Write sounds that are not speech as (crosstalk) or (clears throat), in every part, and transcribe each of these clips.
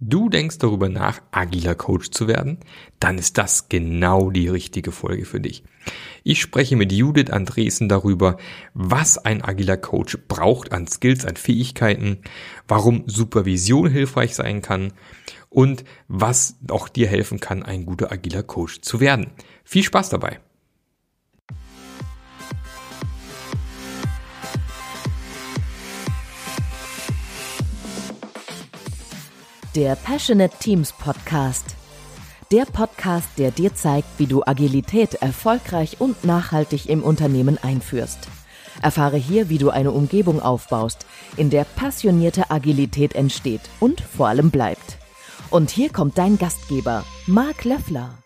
Du denkst darüber nach, agiler Coach zu werden? Dann ist das genau die richtige Folge für dich. Ich spreche mit Judith Andresen darüber, was ein agiler Coach braucht an Skills, an Fähigkeiten, warum Supervision hilfreich sein kann und was auch dir helfen kann, ein guter agiler Coach zu werden. Viel Spaß dabei! Der Passionate Teams Podcast. Der Podcast, der dir zeigt, wie du Agilität erfolgreich und nachhaltig im Unternehmen einführst. Erfahre hier, wie du eine Umgebung aufbaust, in der passionierte Agilität entsteht und vor allem bleibt. Und hier kommt dein Gastgeber, Marc Löffler.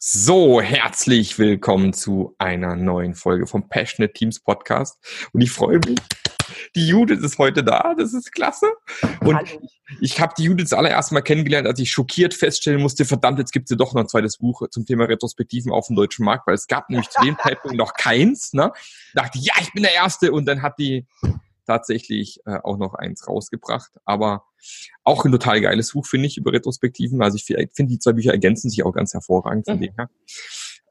So, herzlich willkommen zu einer neuen Folge vom Passionate Teams Podcast. Und ich freue mich, die Judith ist heute da, das ist klasse. Und Hallo. ich habe die Judith das allererste Mal kennengelernt, als ich schockiert feststellen musste, verdammt, jetzt gibt es ja doch noch ein zweites Buch zum Thema Retrospektiven auf dem deutschen Markt, weil es gab nämlich zu dem (laughs) Zeitpunkt noch keins. Ne? dachte, ja, ich bin der Erste. Und dann hat die tatsächlich äh, auch noch eins rausgebracht. Aber auch ein total geiles Buch, finde ich, über Retrospektiven. Also ich finde, die zwei Bücher ergänzen sich auch ganz hervorragend von mhm. dem her.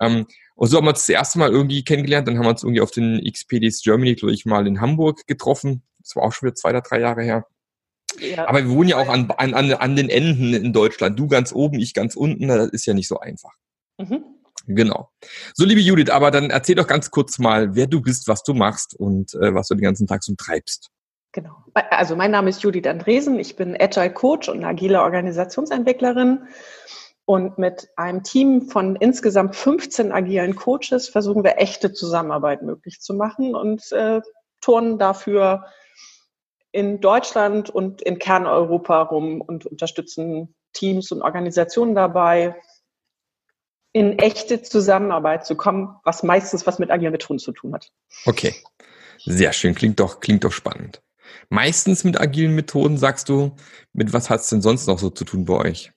Ähm, und so haben wir uns das erste Mal irgendwie kennengelernt. Dann haben wir uns irgendwie auf den XPDs Germany, glaube ich, mal in Hamburg getroffen. Das war auch schon wieder zwei oder drei Jahre her. Ja. Aber wir wohnen ja auch an, an, an den Enden in Deutschland. Du ganz oben, ich ganz unten. Das ist ja nicht so einfach. Mhm. Genau. So, liebe Judith, aber dann erzähl doch ganz kurz mal, wer du bist, was du machst und äh, was du den ganzen Tag so treibst. Genau. Also mein Name ist Judith Andresen. Ich bin Agile Coach und agile Organisationsentwicklerin und mit einem Team von insgesamt 15 agilen Coaches versuchen wir echte Zusammenarbeit möglich zu machen und äh, turnen dafür in Deutschland und in Kerneuropa rum und unterstützen Teams und Organisationen dabei, in echte Zusammenarbeit zu kommen, was meistens was mit agilen Methoden zu tun hat. Okay, sehr schön, klingt doch, klingt doch spannend. Meistens mit agilen Methoden, sagst du, mit was hat es denn sonst noch so zu tun bei euch?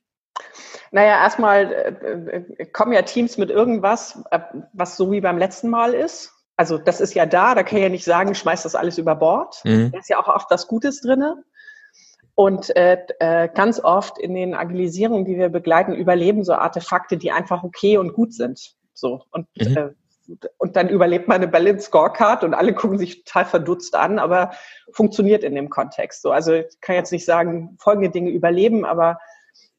Naja, erstmal äh, äh, kommen ja Teams mit irgendwas, äh, was so wie beim letzten Mal ist. Also das ist ja da, da kann ich ja nicht sagen, schmeiß das alles über Bord. Mhm. Da ist ja auch oft was Gutes drinne. Und äh, äh, ganz oft in den Agilisierungen, die wir begleiten, überleben so Artefakte, die einfach okay und gut sind. So und mhm. äh, und dann überlebt man eine Balance Scorecard und alle gucken sich total verdutzt an, aber funktioniert in dem Kontext. So, also ich kann jetzt nicht sagen, folgende Dinge überleben, aber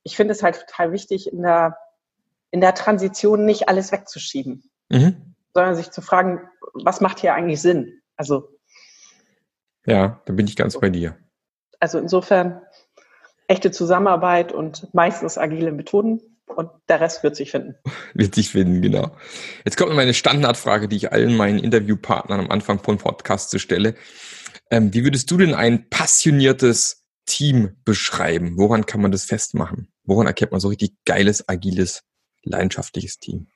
ich finde es halt total wichtig, in der, in der Transition nicht alles wegzuschieben, mhm. sondern sich zu fragen, was macht hier eigentlich Sinn? Also. Ja, da bin ich ganz bei dir. Also insofern echte Zusammenarbeit und meistens agile Methoden und der Rest wird sich finden. (laughs) Wird sich finden, genau. Jetzt kommt meine Standardfrage, die ich allen meinen Interviewpartnern am Anfang von Podcasts stelle. Ähm, wie würdest du denn ein passioniertes Team beschreiben? Woran kann man das festmachen? Woran erkennt man so richtig geiles, agiles, leidenschaftliches Team?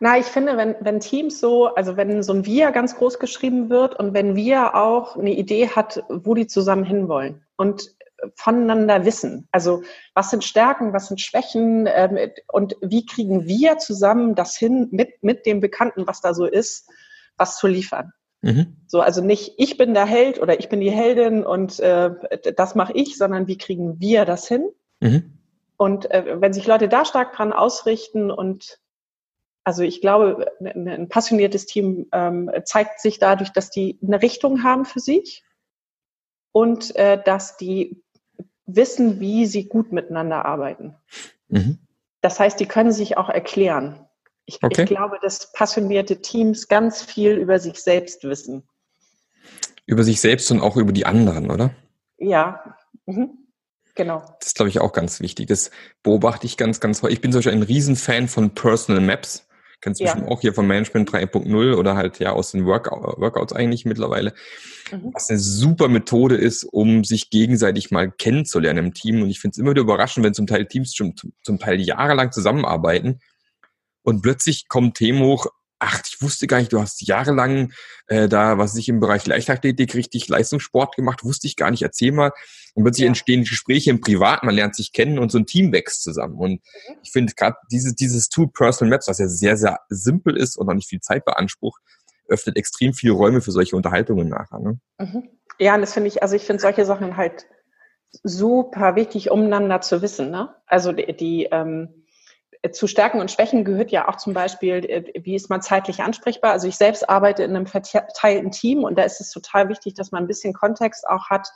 Na, ich finde, wenn, wenn Teams so, also wenn so ein Wir ganz groß geschrieben wird und wenn Wir auch eine Idee hat, wo die zusammen hinwollen und voneinander wissen. Also was sind Stärken, was sind Schwächen ähm, und wie kriegen wir zusammen das hin mit, mit dem Bekannten, was da so ist, was zu liefern. Mhm. So, also nicht ich bin der Held oder ich bin die Heldin und äh, das mache ich, sondern wie kriegen wir das hin? Mhm. Und äh, wenn sich Leute da stark dran ausrichten und also ich glaube, ein passioniertes Team ähm, zeigt sich dadurch, dass die eine Richtung haben für sich und äh, dass die wissen, wie sie gut miteinander arbeiten. Mhm. Das heißt, die können sich auch erklären. Ich, okay. ich glaube, dass passionierte Teams ganz viel über sich selbst wissen. Über sich selbst und auch über die anderen, oder? Ja, mhm. genau. Das ist, glaube ich, auch ganz wichtig. Das beobachte ich ganz, ganz häufig. Ich bin zum Beispiel ein Riesenfan von Personal Maps. Kennst du ja. bestimmt auch hier von Management 3.0 oder halt ja aus den Workout, Workouts eigentlich mittlerweile. Mhm. Was eine super Methode ist, um sich gegenseitig mal kennenzulernen im Team. Und ich finde es immer wieder überraschend, wenn zum Teil Teams schon zum Teil jahrelang zusammenarbeiten und plötzlich kommt Themen hoch, ach, ich wusste gar nicht, du hast jahrelang äh, da, was ich im Bereich Leichtathletik richtig Leistungssport gemacht, wusste ich gar nicht, erzähl mal. Und plötzlich ja. entstehen Gespräche im Privat, man lernt sich kennen und so ein Team wächst zusammen. Und mhm. ich finde gerade dieses, dieses Tool Personal Maps, was ja sehr, sehr simpel ist und auch nicht viel Zeit beansprucht, öffnet extrem viele Räume für solche Unterhaltungen nachher. Ne? Mhm. Ja, und das finde ich, also ich finde solche Sachen halt super wichtig, umeinander zu wissen. Ne? Also die, die ähm, zu Stärken und Schwächen gehört ja auch zum Beispiel, äh, wie ist man zeitlich ansprechbar. Also ich selbst arbeite in einem verteilten Team und da ist es total wichtig, dass man ein bisschen Kontext auch hat,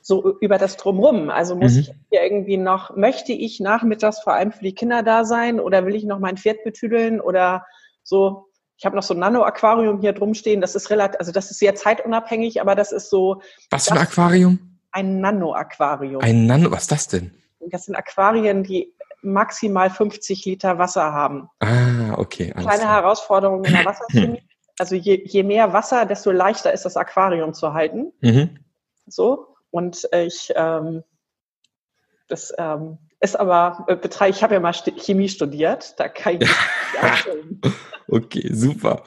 so über das Drumherum. Also muss mhm. ich hier irgendwie noch, möchte ich nachmittags vor allem für die Kinder da sein oder will ich noch mein Pferd betüdeln oder so. Ich habe noch so ein Nano-Aquarium hier drum stehen. Das ist relativ, also das ist sehr zeitunabhängig, aber das ist so. Was für ein Aquarium? Ein Nano-Aquarium. Ein Nano, was ist das denn? Das sind Aquarien, die maximal 50 Liter Wasser haben. Ah, okay. Kleine klar. Herausforderung in der Wasserchemie. (clears throat) Also je, je mehr Wasser, desto leichter ist das Aquarium zu halten. Mhm. So. Und ich, ähm, das ähm, ist aber, äh, ich habe ja mal Chemie studiert, da kann ich (laughs) Okay, super.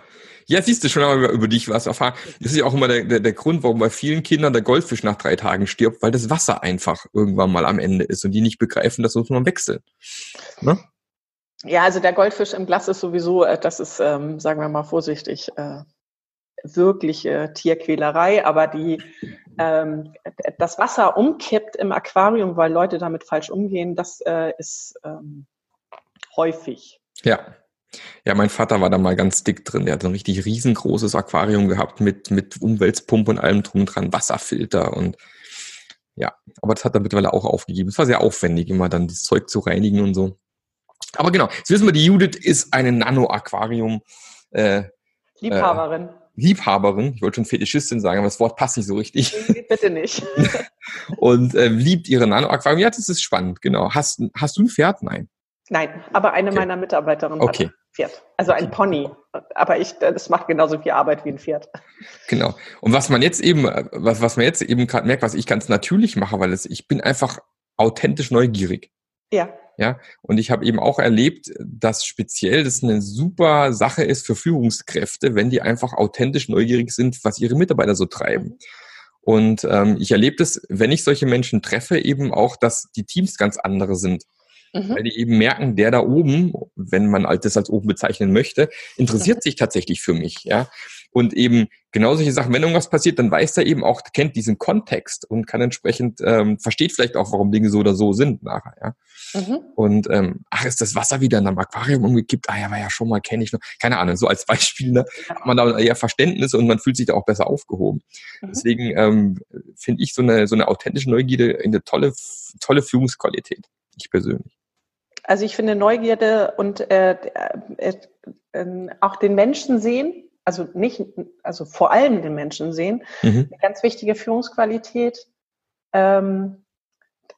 Ja, siehst du schon einmal über, über dich was erfahren. Das ist ja auch immer der, der, der Grund, warum bei vielen Kindern der Goldfisch nach drei Tagen stirbt, weil das Wasser einfach irgendwann mal am Ende ist und die nicht begreifen, das muss man wechseln. Ne? Ja, also der Goldfisch im Glas ist sowieso, äh, das ist, ähm, sagen wir mal vorsichtig, äh, wirkliche Tierquälerei, aber die ähm, das Wasser umkippt im Aquarium, weil Leute damit falsch umgehen, das äh, ist ähm, häufig. Ja. Ja, mein Vater war da mal ganz dick drin. Der hat ein richtig riesengroßes Aquarium gehabt mit, mit Umweltpumpe und allem drum dran, Wasserfilter und ja, aber das hat er mittlerweile auch aufgegeben. Es war sehr aufwendig, immer dann das Zeug zu reinigen und so. Aber genau, jetzt wissen wir, die Judith ist eine Nano-Aquarium. Äh, Liebhaberin. Äh, Liebhaberin, ich wollte schon Fetischistin sagen, aber das Wort passt nicht so richtig. Bitte nicht. (laughs) und äh, liebt ihre Nano-Aquarium. Ja, das ist spannend, genau. Hast, hast du ein Pferd? Nein. Nein, aber eine okay. meiner Mitarbeiterinnen okay. Pferd. Also ein Pony. Aber ich, das macht genauso viel Arbeit wie ein Pferd. Genau. Und was man jetzt eben, was, was man jetzt eben gerade merkt, was ich ganz natürlich mache, weil es, ich bin einfach authentisch neugierig. Ja. Ja, und ich habe eben auch erlebt, dass speziell das eine super Sache ist für Führungskräfte, wenn die einfach authentisch neugierig sind, was ihre Mitarbeiter so treiben. Mhm. Und ähm, ich erlebe das, wenn ich solche Menschen treffe, eben auch, dass die Teams ganz andere sind. Mhm. Weil die eben merken, der da oben, wenn man das als oben bezeichnen möchte, interessiert sich tatsächlich für mich, ja. Und eben genau solche Sachen, wenn irgendwas passiert, dann weiß er eben auch, kennt diesen Kontext und kann entsprechend, ähm, versteht vielleicht auch, warum Dinge so oder so sind nachher, ja. Mhm. Und ähm, ach, ist das Wasser wieder in einem Aquarium umgekippt? Ah ja, war ja schon mal, kenne ich noch. Keine Ahnung, so als Beispiel, ne, hat man da eher Verständnis und man fühlt sich da auch besser aufgehoben. Mhm. Deswegen ähm, finde ich so eine, so eine authentische Neugierde eine tolle, tolle Führungsqualität. Ich persönlich. Also ich finde Neugierde und äh, äh, äh, auch den Menschen sehen, also nicht, also vor allem den Menschen sehen, mhm. eine ganz wichtige Führungsqualität. Ähm,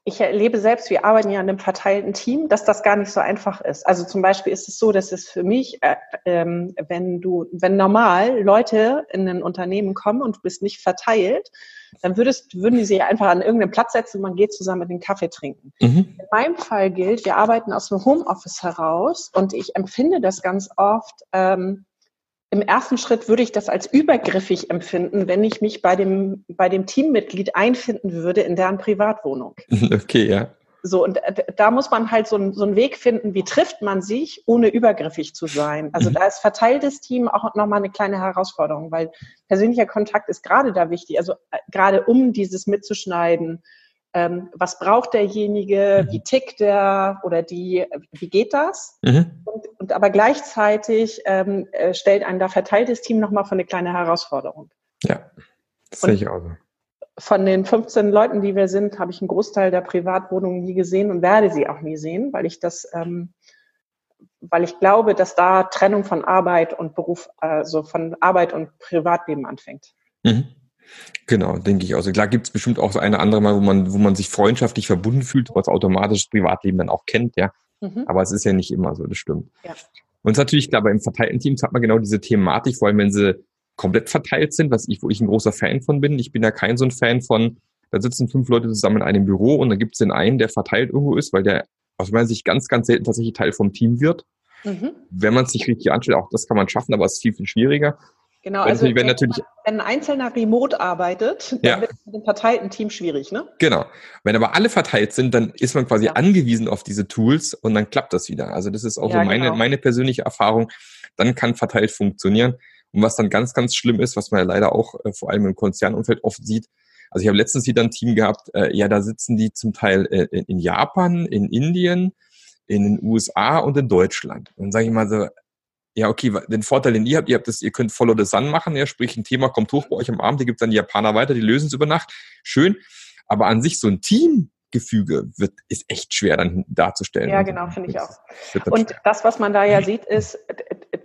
ich erlebe selbst, wir arbeiten ja in einem verteilten Team, dass das gar nicht so einfach ist. Also zum Beispiel ist es so, dass es für mich, äh, ähm, wenn du, wenn normal Leute in ein Unternehmen kommen und du bist nicht verteilt, dann würdest, würden die sich einfach an irgendeinen Platz setzen und man geht zusammen mit den Kaffee trinken. Mhm. In meinem Fall gilt, wir arbeiten aus dem Homeoffice heraus und ich empfinde das ganz oft, ähm, im ersten Schritt würde ich das als übergriffig empfinden, wenn ich mich bei dem, bei dem Teammitglied einfinden würde in deren Privatwohnung. (laughs) Okay, ja. So, und äh, da muss man halt so, so einen Weg finden, wie trifft man sich, ohne übergriffig zu sein. Also mhm. da ist verteiltes Team auch nochmal eine kleine Herausforderung, weil persönlicher Kontakt ist gerade da wichtig, also äh, gerade um dieses mitzuschneiden, ähm, was braucht derjenige, mhm. wie tickt der oder die, wie geht das? Mhm. Und, und, aber gleichzeitig ähm, äh, stellt ein da verteiltes Team nochmal für eine kleine Herausforderung. Ja, das sehe ich auch so. Von den 15 Leuten, die wir sind, habe ich einen Großteil der Privatwohnungen nie gesehen und werde sie auch nie sehen, weil ich das, ähm, weil ich glaube, dass da Trennung von Arbeit und Beruf, also von Arbeit und Privatleben anfängt. Mhm. Genau, denke ich. Also klar gibt es bestimmt auch so eine andere Mal, wo man, wo man sich freundschaftlich verbunden fühlt, was automatisch das Privatleben dann auch kennt, ja. Mhm. Aber es ist ja nicht immer so, das stimmt. Ja. Und es ist natürlich klar, beim verteilten Teams hat man genau diese Thematik, vor allem wenn sie komplett verteilt sind, was ich, wo ich ein großer Fan von bin. Ich bin ja kein so ein Fan von, da sitzen fünf Leute zusammen in einem Büro und dann gibt es den einen, der verteilt irgendwo ist, weil der aus meiner Sicht ganz, ganz selten tatsächlich Teil vom Team wird. Mhm. Wenn man es nicht richtig anstellt, auch das kann man schaffen, aber es ist viel, viel schwieriger. Genau, also wenn, natürlich, wenn ein Einzelner remote arbeitet, dann ja. wird es mit dem verteilten Team schwierig, ne? Genau. Wenn aber alle verteilt sind, dann ist man quasi ja. angewiesen auf diese Tools und dann klappt das wieder. Also das ist auch ja, so meine, genau. meine persönliche Erfahrung. Dann kann verteilt funktionieren. Und was dann ganz, ganz schlimm ist, was man ja leider auch äh, vor allem im Konzernumfeld oft sieht, Also ich habe letztens wieder ein Team gehabt, äh, ja, da sitzen die zum Teil äh, in Japan, in Indien, in den USA und in Deutschland. Und sage ich mal so, ja, okay, den Vorteil, den ihr habt, ihr habt das, ihr könnt Follow the Sun machen, ja, sprich ein Thema kommt hoch bei euch am Abend, die gibt dann die Japaner weiter, die lösen es über Nacht. Schön. Aber an sich so ein Teamgefüge wird, ist echt schwer dann darzustellen. Ja, genau, finde ich auch. Und das, was man da ja sieht, ist,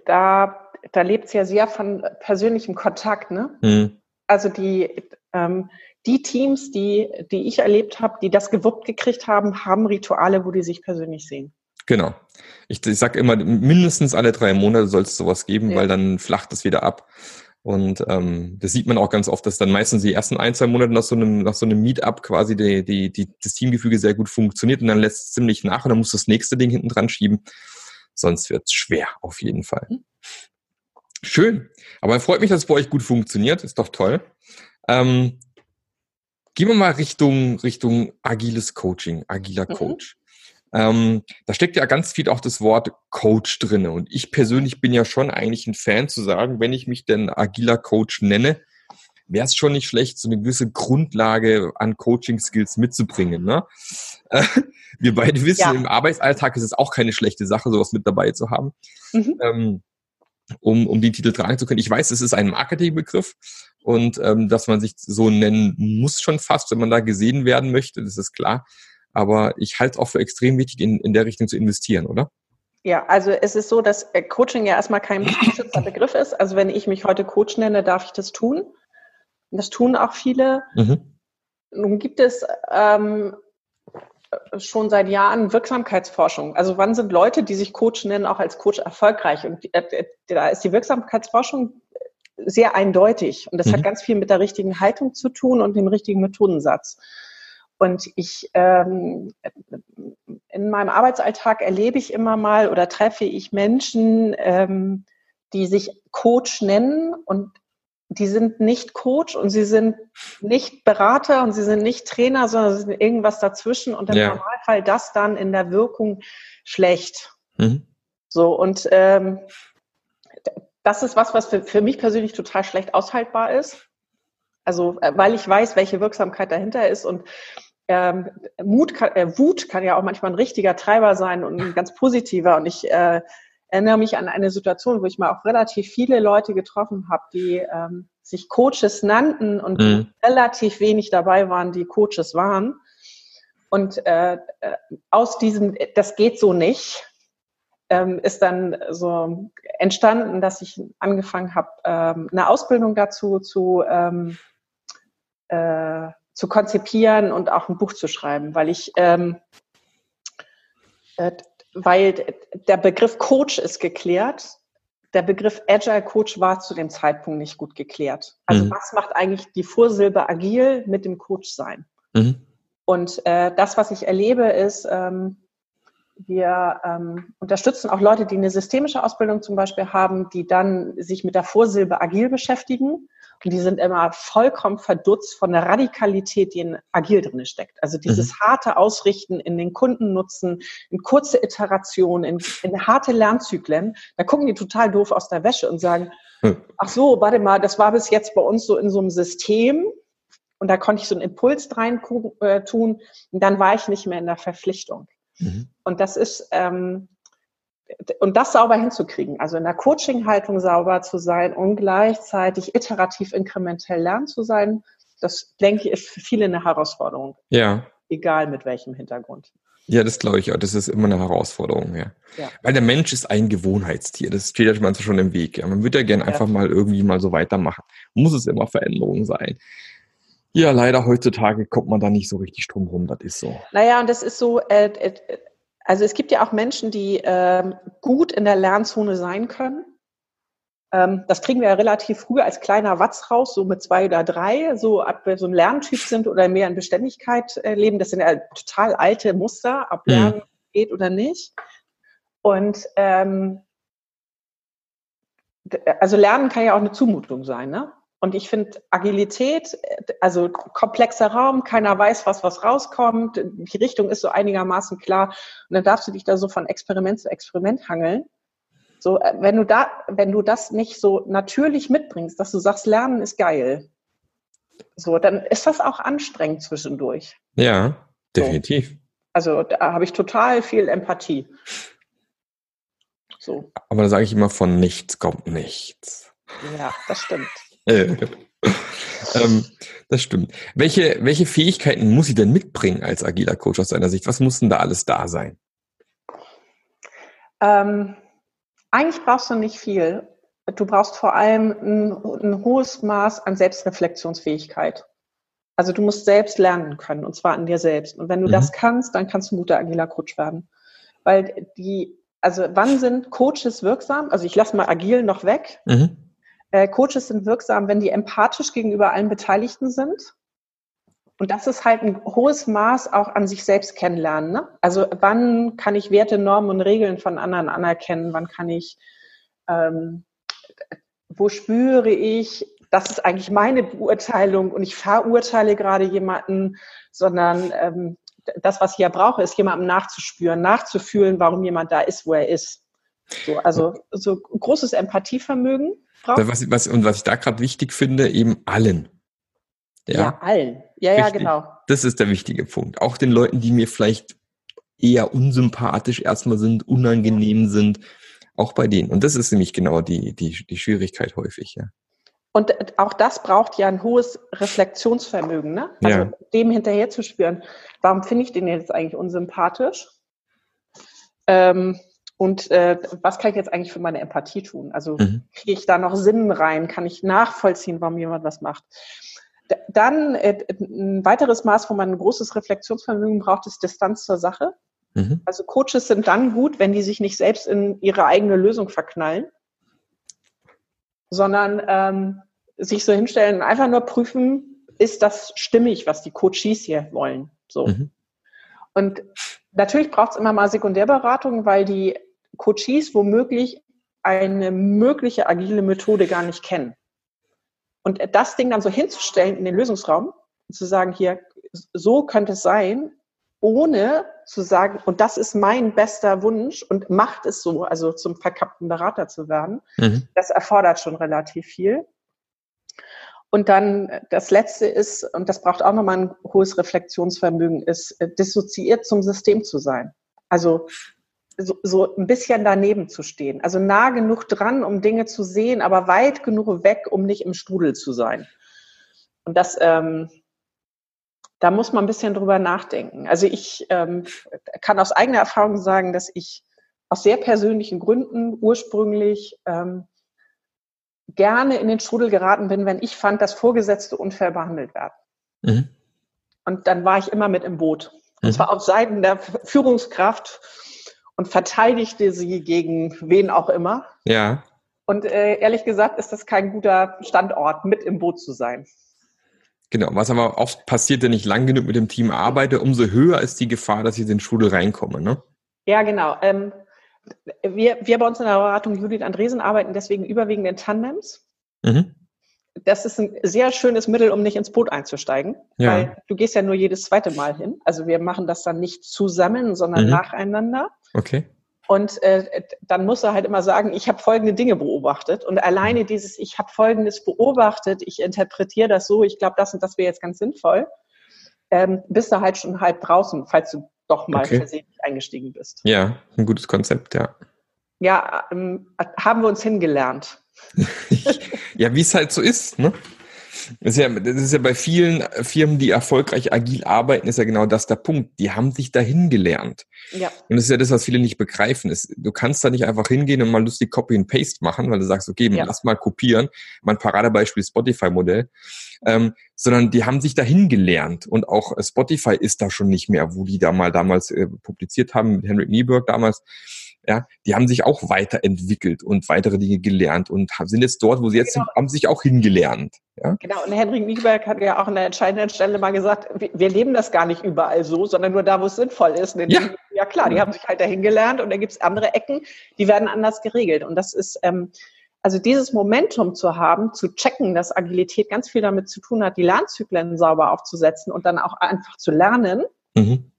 da, da lebt es ja sehr von persönlichem Kontakt, ne? Mhm. Also die, ähm, die Teams, die, die ich erlebt habe, die das gewuppt gekriegt haben, haben Rituale, wo die sich persönlich sehen. Genau. Ich, ich sag immer, mindestens alle drei Monate soll es sowas geben, ja. weil dann flacht es wieder ab. Und ähm, das sieht man auch ganz oft, dass dann meistens die ersten ein, zwei Monate nach so einem, nach so einem Meetup quasi die, die, die, das Teamgefüge sehr gut funktioniert und dann lässt es ziemlich nach und dann muss das nächste Ding hinten dran schieben. Sonst wird es schwer, auf jeden Fall. Mhm. Schön. Aber freut mich, dass es bei euch gut funktioniert. Ist doch toll. Ähm, gehen wir mal Richtung, Richtung agiles Coaching, agiler mhm. Coach. Ähm, da steckt ja ganz viel auch das Wort Coach drinne. Und ich persönlich bin ja schon eigentlich ein Fan zu sagen, wenn ich mich denn agiler Coach nenne, wäre es schon nicht schlecht, so eine gewisse Grundlage an Coaching-Skills mitzubringen. Ne? Äh, (laughs) wir beide wissen, ja. im Arbeitsalltag ist es auch keine schlechte Sache, sowas mit dabei zu haben. Mhm. Ähm, um, um den Titel tragen zu können. Ich weiß, es ist ein Marketingbegriff und ähm, dass man sich so nennen muss schon fast, wenn man da gesehen werden möchte, das ist klar. Aber ich halte es auch für extrem wichtig, in, in der Richtung zu investieren, oder? Ja, also es ist so, dass äh, Coaching ja erstmal kein (clears throat) geschützter Begriff ist. Also wenn ich mich heute Coach nenne, darf ich das tun. Das tun auch viele. Mhm. Nun gibt es ähm, schon seit Jahren Wirksamkeitsforschung. Also wann sind Leute, die sich Coach nennen, auch als Coach erfolgreich? Und äh, äh, da ist die Wirksamkeitsforschung sehr eindeutig. Und das mhm. hat ganz viel mit der richtigen Haltung zu tun und dem richtigen Methodensatz. Und ich ähm, in meinem Arbeitsalltag erlebe ich immer mal oder treffe ich Menschen, ähm, die sich Coach nennen und die sind nicht Coach und sie sind nicht Berater und sie sind nicht Trainer, sondern sie sind irgendwas dazwischen und im ja. Normalfall das dann in der Wirkung schlecht. Mhm. So und ähm, das ist was, was für, für mich persönlich total schlecht aushaltbar ist. Also äh, weil ich weiß, welche Wirksamkeit dahinter ist und ähm, Mut kann, äh, Wut kann ja auch manchmal ein richtiger Treiber sein und ein (laughs) ganz positiver. Und ich äh, erinnere mich an eine Situation, wo ich mal auch relativ viele Leute getroffen habe, die ähm, sich Coaches nannten und mhm. relativ wenig dabei waren, die Coaches waren. Und äh, äh, aus diesem, das geht so nicht, ähm, ist dann so entstanden, dass ich angefangen habe, ähm, eine Ausbildung dazu zu ähm, äh, zu konzipieren und auch ein Buch zu schreiben, weil ich, ähm, äh, weil der Begriff Coach ist geklärt, der Begriff Agile Coach war zu dem Zeitpunkt nicht gut geklärt. Also mhm. was macht eigentlich die Vorsilbe agil mit dem Coach sein? Mhm. Und äh, das, was ich erlebe, ist, ähm, wir ähm, unterstützen auch Leute, die eine systemische Ausbildung zum Beispiel haben, die dann sich mit der Vorsilbe agil beschäftigen und die sind immer vollkommen verdutzt von der Radikalität, die in agil drin steckt. Also dieses mhm. harte Ausrichten in den Kundennutzen, in kurze Iterationen, in, in harte Lernzyklen. Da gucken die total doof aus der Wäsche und sagen, mhm. ach so, warte mal, das war bis jetzt bei uns so in so einem System. Und da konnte ich so einen Impuls rein äh, tun. Und dann war ich nicht mehr in der Verpflichtung. Mhm. Und das ist, ähm, und das sauber hinzukriegen, also in der Coaching-Haltung sauber zu sein und gleichzeitig iterativ inkrementell lernen zu sein, das denke ich ist für viele eine Herausforderung. Ja. Egal mit welchem Hintergrund. Ja, das glaube ich auch. Das ist immer eine Herausforderung, ja. ja. Weil der Mensch ist ein Gewohnheitstier. Das steht ja manchmal schon im Weg. Ja. Man würde ja gerne ja. einfach mal irgendwie mal so weitermachen. Muss es immer Veränderung sein. Ja, leider heutzutage kommt man da nicht so richtig drum rum. Das ist so. Naja, und das ist so, äh, äh, also es gibt ja auch Menschen, die ähm, gut in der Lernzone sein können. Ähm, das kriegen wir ja relativ früh als kleiner Watz raus, so mit zwei oder drei, so ab wir so ein Lerntyp sind oder mehr in Beständigkeit äh, leben. Das sind ja total alte Muster, ob mhm. Lernen geht oder nicht. Und ähm, also Lernen kann ja auch eine Zumutung sein, ne? Und ich finde Agilität, also komplexer Raum, keiner weiß, was was rauskommt, die Richtung ist so einigermaßen klar und dann darfst du dich da so von Experiment zu Experiment hangeln. So, äh, wenn du da, wenn du das nicht so natürlich mitbringst, dass du sagst, Lernen ist geil, so, dann ist das auch anstrengend zwischendurch. Ja, definitiv. So. Also da habe ich total viel Empathie. So. Aber da sage ich immer, von nichts kommt nichts. Ja, das stimmt. Äh, ähm, das stimmt. Welche, welche Fähigkeiten muss ich denn mitbringen als agiler Coach aus deiner Sicht? Was muss denn da alles da sein? Ähm, eigentlich brauchst du nicht viel. Du brauchst vor allem ein, ein hohes Maß an Selbstreflexionsfähigkeit. Also du musst selbst lernen können, und zwar an dir selbst. Und wenn du mhm. das kannst, dann kannst du ein guter agiler Coach werden. Weil die, also wann sind Coaches wirksam? Also ich lasse mal agil noch weg. Mhm. Äh, Coaches sind wirksam, wenn die empathisch gegenüber allen Beteiligten sind. Und das ist halt ein hohes Maß auch an sich selbst kennenlernen. Ne? Also wann kann ich Werte, Normen und Regeln von anderen anerkennen? Wann kann ich, ähm, wo spüre ich, das ist eigentlich meine Beurteilung und ich verurteile gerade jemanden, sondern ähm, das, was ich ja brauche, ist jemandem nachzuspüren, nachzufühlen, warum jemand da ist, wo er ist. So, also so großes Empathievermögen. Was, was, und was ich da gerade wichtig finde, eben allen. Ja, ja allen. Ja, Richtig. ja, genau. Das ist der wichtige Punkt. Auch den Leuten, die mir vielleicht eher unsympathisch erstmal sind, unangenehm sind, auch bei denen. Und das ist nämlich genau die, die, die Schwierigkeit häufig, ja. Und auch das braucht ja ein hohes Reflexionsvermögen, ne? Also ja. dem hinterher zu spüren, warum finde ich den jetzt eigentlich unsympathisch? Ähm, und äh, was kann ich jetzt eigentlich für meine Empathie tun? Also mhm. kriege ich da noch Sinn rein? Kann ich nachvollziehen, warum jemand was macht? Dann äh, ein weiteres Maß, wo man ein großes Reflexionsvermögen braucht, ist Distanz zur Sache. Mhm. Also Coaches sind dann gut, wenn die sich nicht selbst in ihre eigene Lösung verknallen, sondern ähm, sich so hinstellen und einfach nur prüfen, ist das stimmig, was die Coaches hier wollen. So. Mhm. Und natürlich braucht es immer mal Sekundärberatung, weil die Coaches womöglich eine mögliche agile Methode gar nicht kennen. Und das Ding dann so hinzustellen in den Lösungsraum und zu sagen, hier, so könnte es sein, ohne zu sagen, und das ist mein bester Wunsch und macht es so, also zum verkappten Berater zu werden, mhm. das erfordert schon relativ viel. Und dann das Letzte ist, und das braucht auch nochmal ein hohes Reflexionsvermögen, ist äh, dissoziiert zum System zu sein. Also so, so ein bisschen daneben zu stehen. Also nah genug dran, um Dinge zu sehen, aber weit genug weg, um nicht im Strudel zu sein. Und das, ähm, da muss man ein bisschen drüber nachdenken. Also ich ähm, kann aus eigener Erfahrung sagen, dass ich aus sehr persönlichen Gründen ursprünglich ähm, gerne in den Strudel geraten bin, wenn ich fand, dass Vorgesetzte unfair behandelt werden. Mhm. Und dann war ich immer mit im Boot. Und mhm. zwar auf Seiten der Führungskraft und verteidigte sie gegen wen auch immer. Ja. Und äh, ehrlich gesagt ist das kein guter Standort, mit im Boot zu sein. Genau, was aber oft passiert, wenn ich lang genug mit dem Team arbeite, umso höher ist die Gefahr, dass ich in den Strudel reinkomme, ne? Ja, genau. Ähm, wir, wir bei uns in der Beratung Judith Andresen arbeiten deswegen überwiegend in Tandems. Mhm. Das ist ein sehr schönes Mittel, um nicht ins Boot einzusteigen, ja. weil du gehst ja nur jedes zweite Mal hin. Also wir machen das dann nicht zusammen, sondern mhm. nacheinander. Okay. Und äh, dann muss er halt immer sagen, ich habe folgende Dinge beobachtet. Und alleine dieses, ich habe folgendes beobachtet, ich interpretiere das so, ich glaube, das und das wäre jetzt ganz sinnvoll, ähm, bist du halt schon halb draußen, falls du doch mal okay. versehentlich eingestiegen bist. Ja, ein gutes Konzept, ja. Ja, ähm, haben wir uns hingelernt. (laughs) ja, wie es halt so ist, ne? Das ist, ja, das ist ja bei vielen Firmen, die erfolgreich agil arbeiten, ist ja genau das der Punkt. Die haben sich dahin gelernt. Ja. Und das ist ja das, was viele nicht begreifen. Ist, du kannst da nicht einfach hingehen und mal lustig Copy and Paste machen, weil du sagst, okay, ja. lass mal kopieren. Mein Paradebeispiel Spotify-Modell. Ähm, sondern die haben sich dahin gelernt. Und auch Spotify ist da schon nicht mehr, wo die da mal damals äh, publiziert haben, mit Henrik Nieberg damals ja, die haben sich auch weiterentwickelt und weitere Dinge gelernt und sind jetzt dort, wo sie jetzt genau. sind, haben sich auch hingelernt. Ja? Genau, und Henrik Nieberg hat ja auch an der entscheidenden Stelle mal gesagt, wir leben das gar nicht überall so, sondern nur da, wo es sinnvoll ist. Ja. ja klar, die haben sich halt dahin gelernt und da gibt es andere Ecken, die werden anders geregelt. Und das ist, ähm, also dieses Momentum zu haben, zu checken, dass Agilität ganz viel damit zu tun hat, die Lernzyklen sauber aufzusetzen und dann auch einfach zu lernen. Mhm.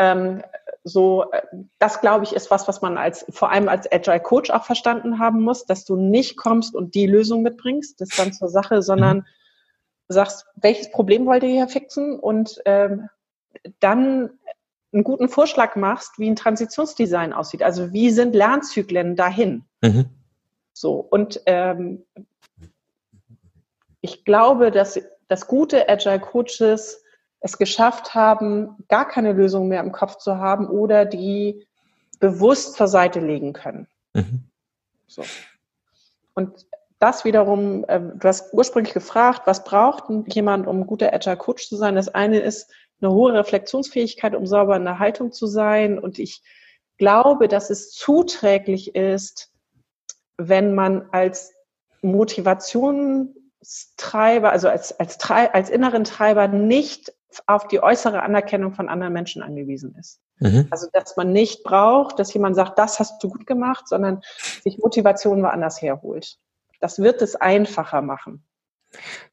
Ähm, so, äh, das glaube ich ist was, was man als, vor allem als Agile Coach auch verstanden haben muss, dass du nicht kommst und die Lösung mitbringst, das dann zur Sache, sondern sagst, welches Problem wollt ihr hier fixen und ähm, dann einen guten Vorschlag machst, wie ein Transitionsdesign aussieht. Also wie sind Lernzyklen dahin? Mhm. So, und ähm, ich glaube, dass, dass gute Agile Coaches es geschafft haben, gar keine Lösung mehr im Kopf zu haben oder die bewusst zur Seite legen können. Mhm. So. Und das wiederum, äh, du hast ursprünglich gefragt, was braucht jemand, um ein guter Agile Coach zu sein? Das eine ist eine hohe Reflexionsfähigkeit, um sauber in der Haltung zu sein. Und ich glaube, dass es zuträglich ist, wenn man als Motivationstreiber, also als, als, als inneren Treiber nicht auf die äußere Anerkennung von anderen Menschen angewiesen ist. Mhm. Also, dass man nicht braucht, dass jemand sagt, das hast du gut gemacht, sondern sich Motivation woanders herholt. Das wird es einfacher machen.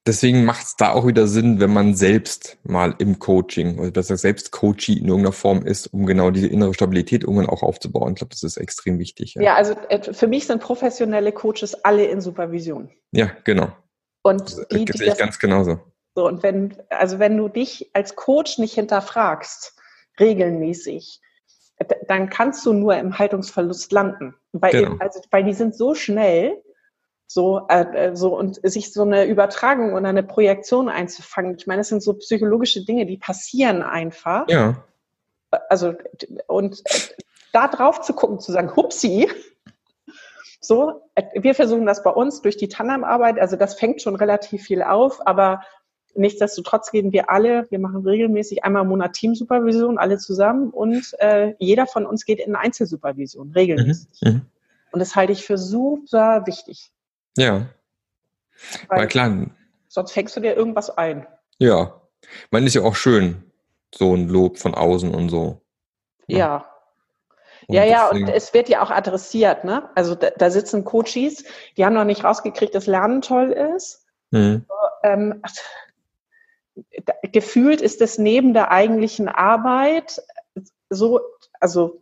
Deswegen macht es da auch wieder Sinn, wenn man selbst mal im Coaching oder besser selbst Coachie in irgendeiner Form ist, um genau diese innere Stabilität irgendwann auch aufzubauen. Ich glaube, das ist extrem wichtig. Ja. ja, also äh, für mich sind professionelle Coaches alle in Supervision. Ja, genau. Und die, das sehe ich ganz genauso. So, und wenn, also wenn du dich als Coach nicht hinterfragst, regelmäßig, dann kannst du nur im Haltungsverlust landen. Weil, genau. also, weil die sind so schnell, so, äh, äh, so und sich so eine Übertragung und eine Projektion einzufangen. Ich meine, das sind so psychologische Dinge, die passieren einfach. Ja. Also, und da drauf zu gucken, zu sagen, hupsi, so, wir versuchen das bei uns durch die Tandem-Arbeit, also das fängt schon relativ viel auf, aber nichtsdestotrotz gehen wir alle, wir machen regelmäßig einmal im Monat Teamsupervision, alle zusammen und äh, jeder von uns geht in Einzelsupervision, regelmäßig. Mhm, mhm. und das halte ich für super wichtig. Ja. Weil, Weil klar. Sonst fängst du dir irgendwas ein. Ja. Man ist ja auch schön, so ein Lob von außen und so. Ja. ja. Und ja, ja, und es wird ja auch adressiert, ne? Also da, da, sitzen Coaches, die haben noch nicht rausgekriegt, dass Lernen toll ist. Mhm. So, ähm, gefühlt ist es neben der eigentlichen Arbeit so, also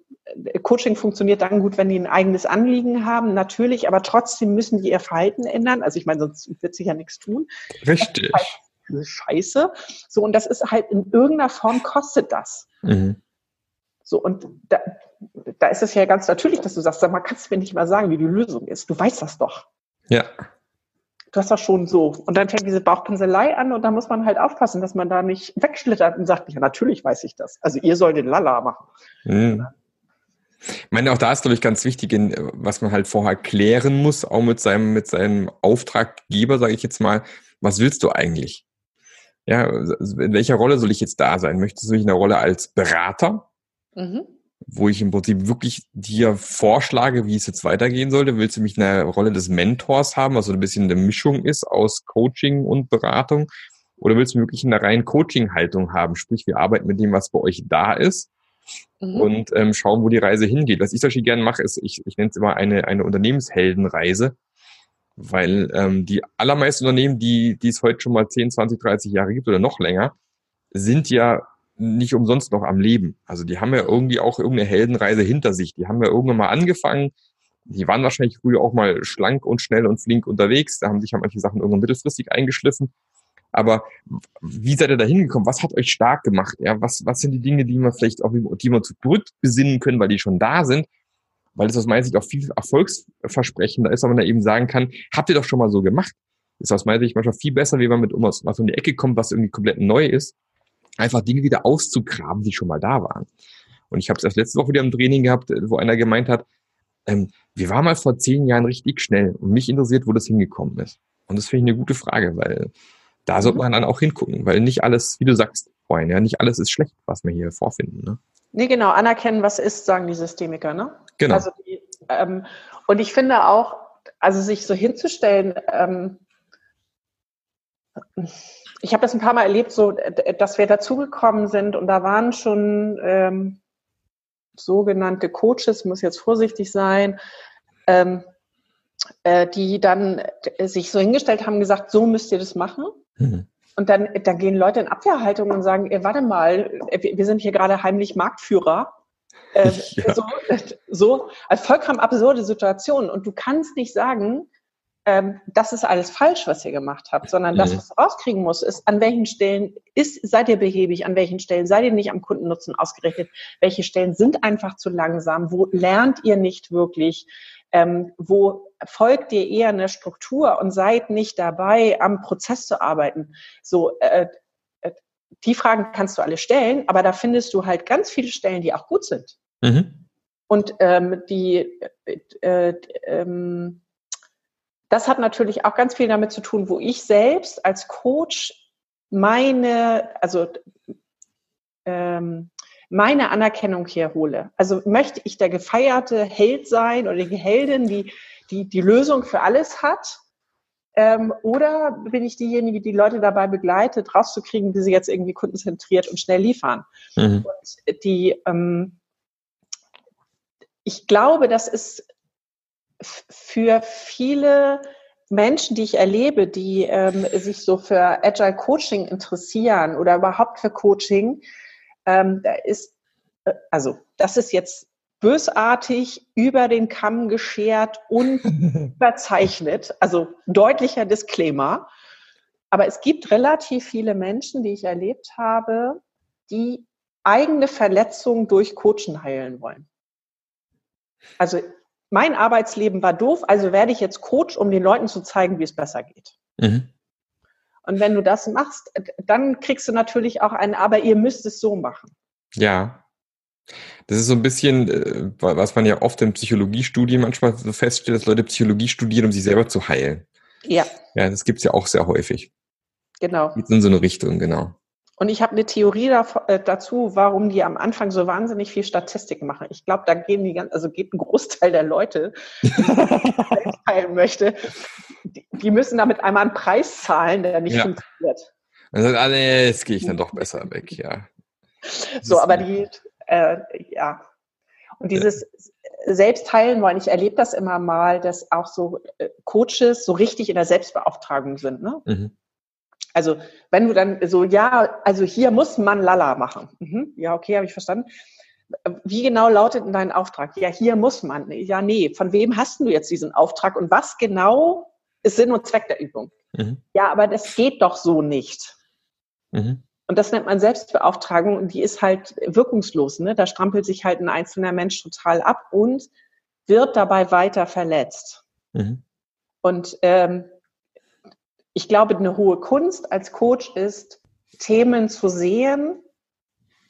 Coaching funktioniert dann gut, wenn die ein eigenes Anliegen haben, natürlich, aber trotzdem müssen die ihr Verhalten ändern. Also ich meine, sonst wird sich ja nichts tun. Richtig. Halt Scheiße. So, und das ist halt in irgendeiner Form kostet das. Mhm. So, und da, da ist es ja ganz natürlich, dass du sagst, sag mal, kannst du mir nicht mal sagen, wie die Lösung ist? Du weißt das doch. Ja. Du hast das schon so. Und dann fängt diese Bauchpinselei an und da muss man halt aufpassen, dass man da nicht wegschlittert und sagt, ja, natürlich weiß ich das. Also ihr sollt den Lala machen. Mhm. Ich meine, auch da ist, glaube ich, ganz wichtig, was man halt vorher klären muss, auch mit seinem, mit seinem Auftraggeber, sage ich jetzt mal, was willst du eigentlich? Ja, in welcher Rolle soll ich jetzt da sein? Möchtest du nicht in der Rolle als Berater, mhm. Wo ich im Prinzip wirklich dir vorschlage, wie es jetzt weitergehen sollte? Willst du mich in der Rolle des Mentors haben, was so ein bisschen eine Mischung ist aus Coaching und Beratung? Oder willst du wirklich in der reinen Coaching-Haltung haben? Sprich, wir arbeiten mit dem, was bei euch da ist mhm. und ähm, schauen, wo die Reise hingeht. Was ich zum Beispiel gerne mache, ist, ich, ich nenne es immer eine, eine Unternehmensheldenreise, weil ähm, die allermeisten Unternehmen, die, die es heute schon mal 10, 20, 30 Jahre gibt oder noch länger, sind ja nicht umsonst noch am Leben. Also die haben ja irgendwie auch irgendeine Heldenreise hinter sich. Die haben ja irgendwann mal angefangen. Die waren wahrscheinlich früher auch mal schlank und schnell und flink unterwegs. Da haben sich ja manche Sachen irgendwann mittelfristig eingeschliffen. Aber wie seid ihr da hingekommen? Was hat euch stark gemacht? Ja, was, was sind die Dinge, die man vielleicht auch, die man zurückbesinnen können, weil die schon da sind? Weil es aus meiner Sicht auch viel erfolgsversprechender ist, wenn man da eben sagen kann, habt ihr doch schon mal so gemacht. Ist aus meiner Sicht manchmal viel besser, wie man mit was, was um die Ecke kommt, was irgendwie komplett neu ist. Einfach Dinge wieder auszugraben, die schon mal da waren. Und ich habe es erst letzte Woche wieder im Training gehabt, wo einer gemeint hat, ähm, wir waren mal vor zehn Jahren richtig schnell und mich interessiert, wo das hingekommen ist. Und das finde ich eine gute Frage, weil da sollte man dann auch hingucken, weil nicht alles, wie du sagst vorhin, ja, nicht alles ist schlecht, was wir hier vorfinden. Ne? Nee, genau, anerkennen, was ist, sagen die Systemiker, ne? Genau. Also die, ähm, und ich finde auch, also sich so hinzustellen, ähm, ich habe das ein paar Mal erlebt, so, dass wir dazugekommen sind und da waren schon ähm, sogenannte Coaches, muss jetzt vorsichtig sein, ähm, äh, die dann sich so hingestellt haben, gesagt, so müsst ihr das machen. Mhm. Und dann, dann gehen Leute in Abwehrhaltung und sagen, ey, warte mal, wir sind hier gerade heimlich Marktführer. Äh, (laughs) ja. so, so, also vollkommen absurde Situation. Und du kannst nicht sagen, ähm, das ist alles falsch, was ihr gemacht habt, sondern das, mhm. was rauskriegen muss, ist, an welchen Stellen ist, seid ihr behäbig, an welchen Stellen seid ihr nicht am Kundennutzen ausgerichtet, welche Stellen sind einfach zu langsam, wo lernt ihr nicht wirklich, ähm, wo folgt ihr eher eine Struktur und seid nicht dabei, am Prozess zu arbeiten. So, äh, äh, die Fragen kannst du alle stellen, aber da findest du halt ganz viele Stellen, die auch gut sind. Mhm. Und ähm, die, äh, äh, ähm, das hat natürlich auch ganz viel damit zu tun, wo ich selbst als Coach meine, also ähm, meine Anerkennung herhole. Also möchte ich der gefeierte Held sein oder die Heldin, die die, die Lösung für alles hat? Ähm, oder bin ich diejenige, die Leute dabei begleitet, rauszukriegen, wie sie jetzt irgendwie kundenzentriert und schnell liefern? Mhm. Und die, ähm, ich glaube, das ist für viele Menschen, die ich erlebe, die ähm, sich so für Agile Coaching interessieren oder überhaupt für Coaching, ähm, da ist, äh, also das ist jetzt bösartig über den Kamm geschert und (laughs) überzeichnet, also deutlicher Disclaimer. Aber es gibt relativ viele Menschen, die ich erlebt habe, die eigene Verletzungen durch Coachen heilen wollen. Also mein Arbeitsleben war doof, also werde ich jetzt Coach, um den Leuten zu zeigen, wie es besser geht. Mhm. Und wenn du das machst, dann kriegst du natürlich auch einen, aber ihr müsst es so machen. Ja. Das ist so ein bisschen, äh, was man ja oft in Psychologiestudien manchmal so feststellt, dass Leute Psychologie studieren, um sich selber zu heilen. Ja. Ja, das gibt's ja auch sehr häufig. Genau. Geht in so eine Richtung, genau. Und ich habe eine Theorie äh, dazu, warum die am Anfang so wahnsinnig viel Statistik machen. Ich glaube, da gehen die ganz, also geht ein Großteil der Leute, die (laughs) teilen möchte, die, die, müssen damit einmal einen Preis zahlen, der nicht ja. funktioniert. Also, ah, nee, jetzt gehe ich dann doch besser weg, ja. so, aber die, äh, ja. Und dieses ja. Selbstheilen wollen, ich erlebe das immer mal, dass auch so äh, Coaches so richtig in der Selbstbeauftragung sind. Ne? Mhm. Also wenn du dann so, ja, also hier muss man Lala machen. Mhm, ja, okay, habe ich verstanden. Wie genau lautet denn dein Auftrag? Ja, hier muss man. Ja, nee, von wem hast du jetzt diesen Auftrag und was genau ist Sinn und Zweck der Übung? Mhm. Ja, aber das geht doch so nicht. Mhm. Und das nennt man Selbstbeauftragung und die ist halt wirkungslos. Ne? Da strampelt sich halt ein einzelner Mensch total ab und wird dabei weiter verletzt. Mhm. Und ähm, ich glaube, eine hohe Kunst als Coach ist, Themen zu sehen,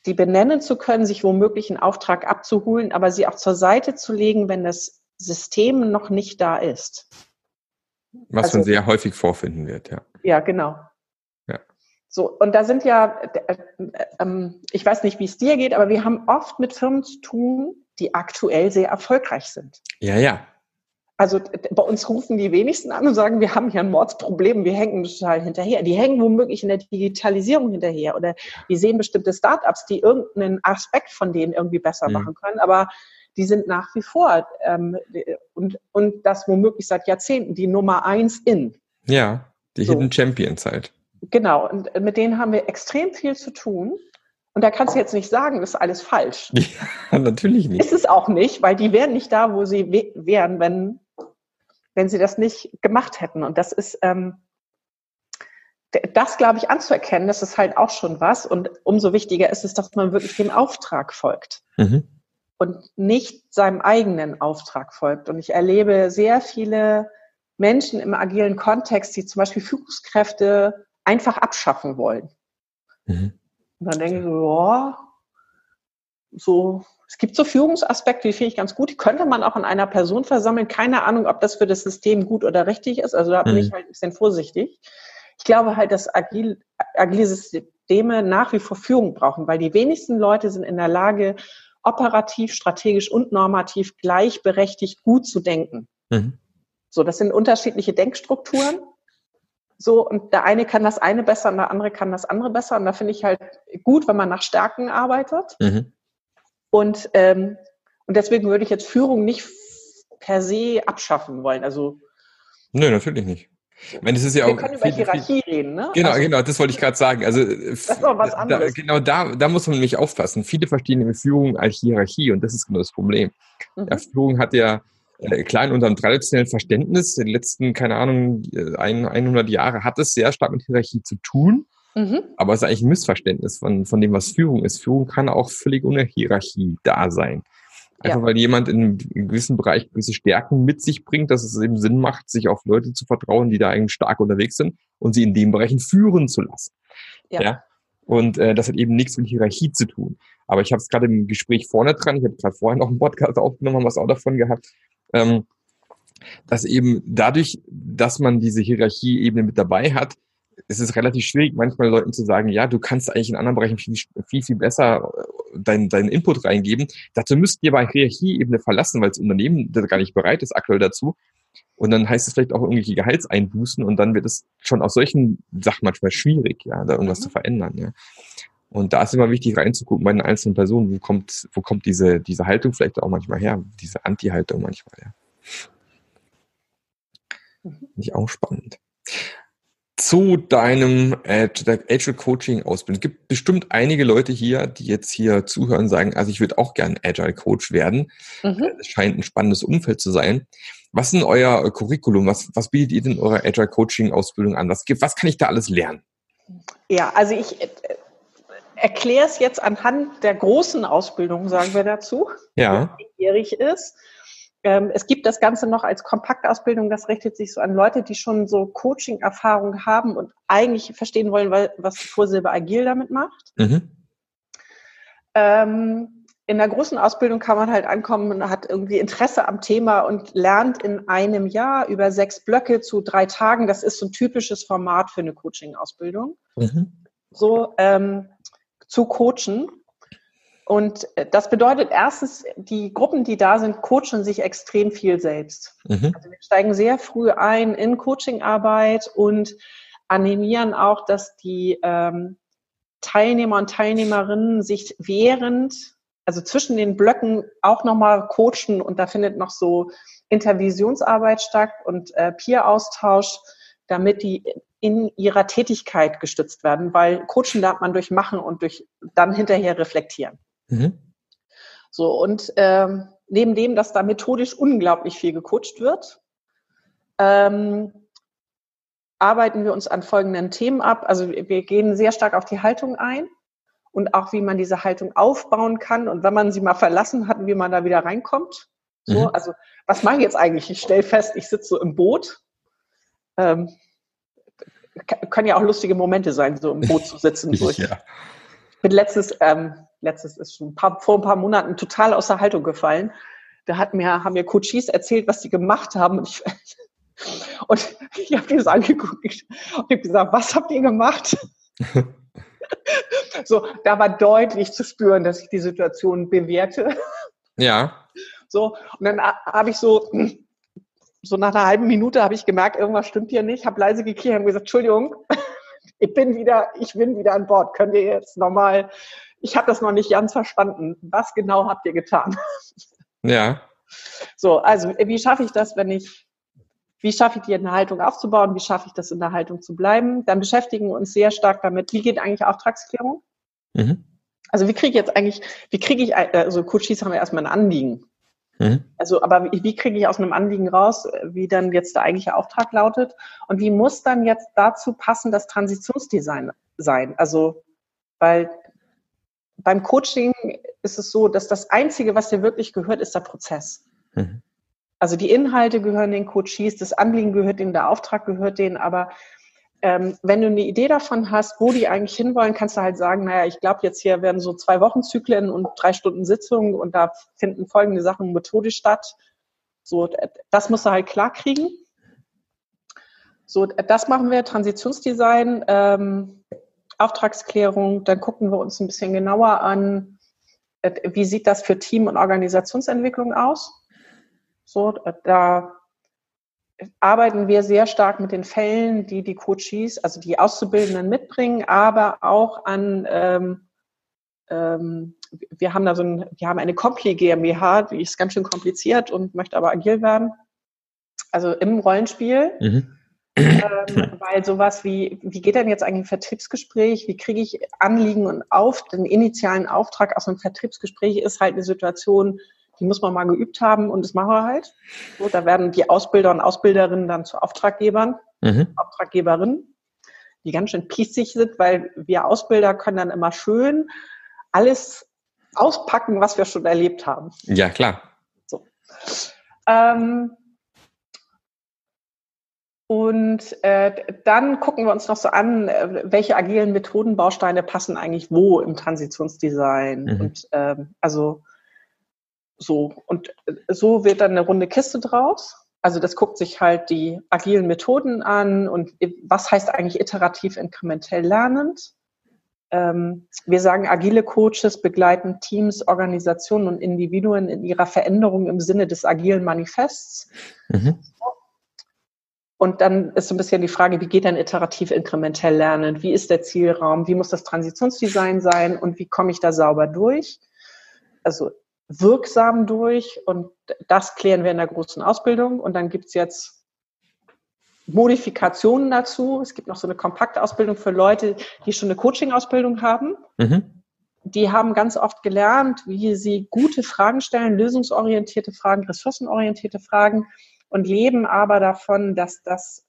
die benennen zu können, sich womöglich einen Auftrag abzuholen, aber sie auch zur Seite zu legen, wenn das System noch nicht da ist. Was also, man sehr häufig vorfinden wird, ja. Ja, genau. Ja. So, und da sind ja, äh, äh, ich weiß nicht, wie es dir geht, aber wir haben oft mit Firmen zu tun, die aktuell sehr erfolgreich sind. Ja, ja. Also bei uns rufen die wenigsten an und sagen, wir haben hier ein Mordsproblem, wir hängen total hinterher. Die hängen womöglich in der Digitalisierung hinterher oder die sehen bestimmte Startups, die irgendeinen Aspekt von denen irgendwie besser mhm. machen können, aber die sind nach wie vor ähm, und, und das womöglich seit Jahrzehnten die Nummer eins in. Ja, die so. Hidden Champions halt. Genau, und mit denen haben wir extrem viel zu tun. Und da kannst du jetzt nicht sagen, das ist alles falsch. (laughs) Ja, natürlich nicht. Ist es auch nicht, weil die wären nicht da, wo sie wären, wenn wenn sie das nicht gemacht hätten. Und das ist, ähm, das glaube ich anzuerkennen, das ist halt auch schon was. Und umso wichtiger ist es, dass man wirklich dem Auftrag folgt. Mhm. Und nicht seinem eigenen Auftrag folgt. Und ich erlebe sehr viele Menschen im agilen Kontext, die zum Beispiel Führungskräfte einfach abschaffen wollen. Mhm. Und dann denke ich so, oh, so es gibt so Führungsaspekte, die finde ich ganz gut. Die könnte man auch in einer Person versammeln. Keine Ahnung, ob das für das System gut oder richtig ist. Also da bin mhm. ich halt ein bisschen vorsichtig. Ich glaube halt, dass agil, agile Systeme nach wie vor Führung brauchen, weil die wenigsten Leute sind in der Lage, operativ, strategisch und normativ gleichberechtigt gut zu denken. Mhm. So, das sind unterschiedliche Denkstrukturen. So, und der eine kann das eine besser und der andere kann das andere besser. Und da finde ich halt gut, wenn man nach Stärken arbeitet. Mhm. Und, ähm, und deswegen würde ich jetzt Führung nicht per se abschaffen wollen. Also Nö, natürlich nicht. Ich meine, das ist ja wir auch können über Hierarchie viel, reden, ne? Genau, also, genau, das wollte ich gerade sagen. Also das ist was anderes. Da, genau da, da muss man nämlich aufpassen. Viele verstehen nämlich Führung als Hierarchie und das ist genau das Problem. Mhm. Ja, Führung hat ja äh, klar in unserem traditionellen Verständnis, in den letzten, keine Ahnung, 100 Jahre hat es sehr stark mit Hierarchie zu tun. Mhm. Aber es ist eigentlich ein Missverständnis von, von dem, was Führung ist. Führung kann auch völlig ohne Hierarchie da sein. Einfach ja. weil jemand in einem gewissen Bereich gewisse Stärken mit sich bringt, dass es eben Sinn macht, sich auf Leute zu vertrauen, die da eigentlich stark unterwegs sind und sie in den Bereichen führen zu lassen. Ja. ja? Und äh, das hat eben nichts mit Hierarchie zu tun. Aber ich habe es gerade im Gespräch vorne dran, ich habe gerade vorher noch einen Podcast aufgenommen, haben was auch davon gehabt, ähm, dass eben dadurch, dass man diese Hierarchieebene mit dabei hat, es ist relativ schwierig, manchmal Leuten zu sagen, ja, du kannst eigentlich in anderen Bereichen viel, viel, viel besser äh, deinen deinen Input reingeben. Dazu müsst ihr bei Hierarchieebene verlassen, weil das Unternehmen das gar nicht bereit ist aktuell dazu. Und dann heißt es vielleicht auch irgendwelche Gehaltseinbußen und dann wird es schon aus solchen Sachen manchmal schwierig, ja, da irgendwas mhm. zu verändern, ja. Und da ist immer wichtig reinzugucken bei den einzelnen Personen, wo kommt, wo kommt diese, diese Haltung vielleicht auch manchmal her, diese Anti-Haltung manchmal, ja. Mhm. Finde ich auch spannend zu deinem Agile Coaching Ausbildung. Es gibt bestimmt einige Leute hier, die jetzt hier zuhören und sagen, also ich würde auch gerne Agile Coach werden. Mhm. Es scheint ein spannendes Umfeld zu sein. Was ist denn euer Curriculum? Was, was bietet ihr denn eurer Agile Coaching Ausbildung an? Was gibt, was kann ich da alles lernen? Ja, also ich äh, erkläre es jetzt anhand der großen Ausbildung, sagen wir dazu, ja. die jährig ist. Ähm, es gibt das Ganze noch als Kompaktausbildung, das richtet sich so an Leute, die schon so Coaching-Erfahrung haben und eigentlich verstehen wollen, was Vorsilbe Agil damit macht. Mhm. Ähm, in der großen Ausbildung kann man halt ankommen und hat irgendwie Interesse am Thema und lernt in einem Jahr über sechs Blöcke zu drei Tagen. Das ist so ein typisches Format für eine Coaching-Ausbildung. Mhm. So ähm, zu coachen. Und äh, das bedeutet erstens, die Gruppen, die da sind, coachen sich extrem viel selbst. Mhm. Also wir steigen sehr früh ein in Coachingarbeit und animieren auch, dass die ähm, Teilnehmer und Teilnehmerinnen sich während, also zwischen den Blöcken auch nochmal coachen und da findet noch so Intervisionsarbeit statt und äh, Peer-Austausch, damit die in ihrer Tätigkeit gestützt werden, weil Coachen lernt man durch Machen und durch dann hinterher reflektieren. Mhm. So, und ähm, neben dem, dass da methodisch unglaublich viel gecoacht wird, ähm, arbeiten wir uns an folgenden Themen ab. Also wir gehen sehr stark auf die Haltung ein und auch, wie man diese Haltung aufbauen kann und wenn man sie mal verlassen hat, wie man da wieder reinkommt. So, mhm. also was mache ich jetzt eigentlich? Ich stelle fest, ich sitze so im Boot. Ähm, können ja auch lustige Momente sein, so im Boot zu sitzen. (laughs) So ich ja. bin letztens ähm, letztes ist schon ein paar, vor ein paar Monaten total aus der Haltung gefallen. Da hat mir, haben mir Coaches erzählt, was sie gemacht haben. Und ich, (laughs) und ich habe die das angeguckt und habe gesagt, was habt ihr gemacht? (laughs) so, da war deutlich zu spüren, dass ich die Situation bewerte. Ja. So, und dann habe ich so, so nach einer halben Minute habe ich gemerkt, irgendwas stimmt hier nicht, habe leise gekriegt und gesagt, Entschuldigung, (laughs) ich bin wieder, ich bin wieder an Bord. Könnt ihr jetzt nochmal ich habe das noch nicht ganz verstanden. Was genau habt ihr getan? (laughs) Ja. So, also wie schaffe ich das, wenn ich, wie schaffe ich die in der Haltung aufzubauen? Wie schaffe ich das in der Haltung zu bleiben? Dann beschäftigen wir uns sehr stark damit, wie geht eigentlich Auftragsklärung? Mhm. Also wie kriege ich jetzt eigentlich, wie kriege ich, also Coaches haben ja erstmal ein Anliegen. Mhm. Also, aber wie, wie kriege ich aus einem Anliegen raus, wie dann jetzt der eigentliche Auftrag lautet? Und wie muss dann jetzt dazu passen das Transitionsdesign sein? Also, weil beim Coaching ist es so, dass das Einzige, was dir wirklich gehört, ist der Prozess. Mhm. Also die Inhalte gehören den Coaches, das Anliegen gehört denen, der Auftrag gehört denen, aber ähm, wenn du eine Idee davon hast, wo die eigentlich hinwollen, kannst du halt sagen, naja, ich glaube, jetzt hier werden so zwei Wochenzyklen und drei Stunden Sitzungen und da finden folgende Sachen methodisch statt. So, das musst du halt klar kriegen. So, das machen wir, Transitionsdesign. Ähm, Auftragsklärung, dann gucken wir uns ein bisschen genauer an, äh, wie sieht das für Team- und Organisationsentwicklung aus. So, da arbeiten wir sehr stark mit den Fällen, die die Coaches, also die Auszubildenden mitbringen, aber auch an, ähm, ähm, wir haben da so ein, wir haben eine Compli GmbH, die ist ganz schön kompliziert und möchte aber agil werden. Also im Rollenspiel. Mhm ähm, weil sowas wie, wie geht denn jetzt eigentlich ein Vertriebsgespräch? Wie kriege ich Anliegen und auf den initialen Auftrag aus einem Vertriebsgespräch ist halt eine Situation, die muss man mal geübt haben und das machen wir halt. So, da werden die Ausbilder und Ausbilderinnen dann zu Auftraggebern, mhm. Auftraggeberinnen, die ganz schön pießig sind, weil wir Ausbilder können dann immer schön alles auspacken, was wir schon erlebt haben. Ja, klar. So. Ähm, und äh, dann gucken wir uns noch so an, äh, welche agilen Methodenbausteine passen eigentlich wo im Transitionsdesign. Mhm. Und ähm, also so. Und äh, so wird dann eine runde Kiste draus. Also das guckt sich halt die agilen Methoden an und was heißt eigentlich iterativ inkrementell lernend. Ähm, wir sagen, agile Coaches begleiten Teams, Organisationen und Individuen in ihrer Veränderung im Sinne des agilen Manifests. Mhm. Und dann ist so ein bisschen die Frage, wie geht denn iterativ inkrementell lernen? Wie ist der Zielraum? Wie muss das Transitionsdesign sein? Und wie komme ich da sauber durch? Also wirksam durch. Und das klären wir in der großen Ausbildung. Und dann gibt's jetzt Modifikationen dazu. Es gibt noch so eine Kompaktausbildung für Leute, die schon eine Coaching-Ausbildung haben. Mhm. Die haben ganz oft gelernt, wie sie gute Fragen stellen, lösungsorientierte Fragen, ressourcenorientierte Fragen und leben aber davon, dass das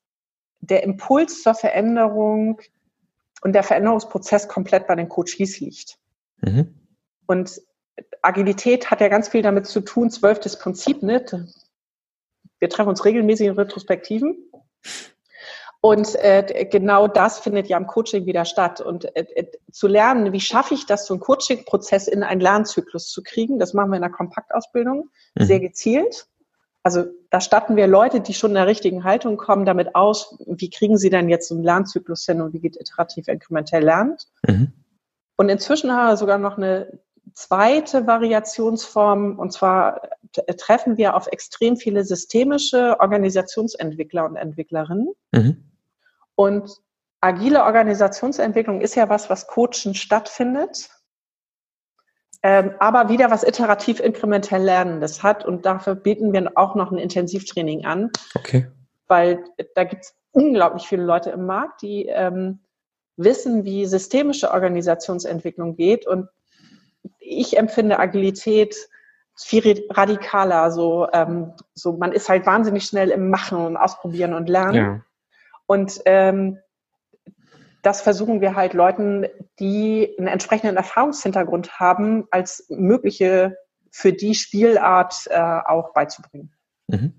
der Impuls zur Veränderung und der Veränderungsprozess komplett bei den Coaches liegt. Mhm. Und Agilität hat ja ganz viel damit zu tun, zwölftes Prinzip, nicht? Wir treffen uns regelmäßig in Retrospektiven. Und äh, genau das findet ja im Coaching wieder statt. Und äh, äh, zu lernen, wie schaffe ich das, so einen Coaching-Prozess in einen Lernzyklus zu kriegen, das machen wir in der Kompaktausbildung mhm. sehr gezielt. Also da statten wir Leute, die schon in der richtigen Haltung kommen, damit aus, wie kriegen sie dann jetzt so einen Lernzyklus hin und wie geht iterativ inkrementell lernt. Mhm. Und inzwischen haben wir sogar noch eine zweite Variationsform, und zwar treffen wir auf extrem viele systemische Organisationsentwickler und Entwicklerinnen. Mhm. Und agile Organisationsentwicklung ist ja was, was Coachen stattfindet, aber wieder was iterativ inkrementell Lernendes hat. Und dafür bieten wir auch noch ein Intensivtraining an. Okay. Weil da gibt es unglaublich viele Leute im Markt, die ähm, wissen, wie systemische Organisationsentwicklung geht und ich empfinde Agilität viel radikaler. So, ähm, so man ist halt wahnsinnig schnell im Machen und Ausprobieren und Lernen. Ja. Und ähm, das versuchen wir halt Leuten, die einen entsprechenden Erfahrungshintergrund haben, als mögliche für die Spielart äh, auch beizubringen. Mhm.